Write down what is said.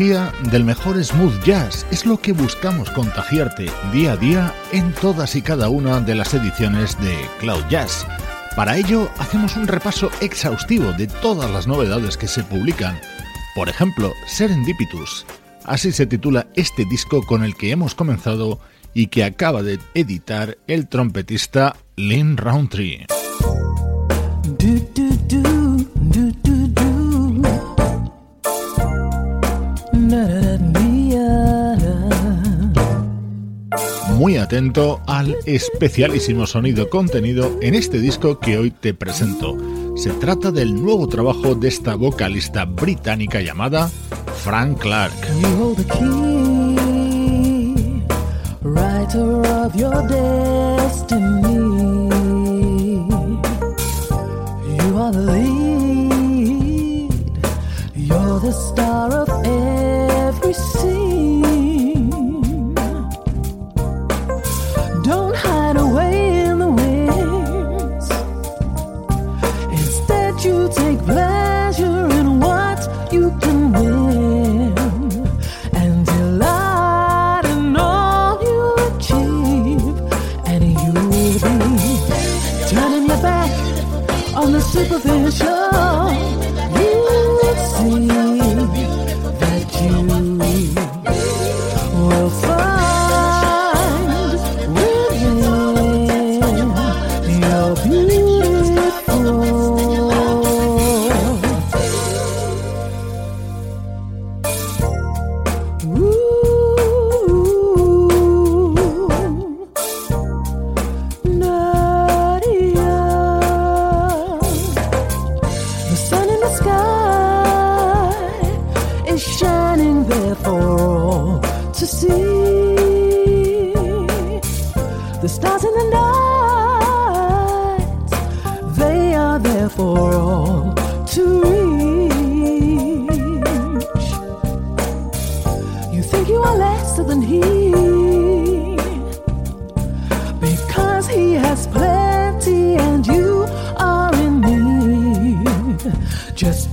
Del mejor smooth jazz es lo que buscamos contagiarte día a día en todas y cada una de las ediciones de Cloud Jazz. Para ello hacemos un repaso exhaustivo de todas las novedades que se publican. Por ejemplo, Serendipitus. Así se titula este disco con el que hemos comenzado y que acaba de editar el trompetista Lynn Roundtree. muy atento al especialísimo sonido contenido en este disco que hoy te presento. Se trata del nuevo trabajo de esta vocalista británica llamada Frank Clark. You're the star of every scene. superficial. there for all to see. The stars in the night, they are there for all to reach. You think you are lesser than he, because he has plenty and you are in need. Just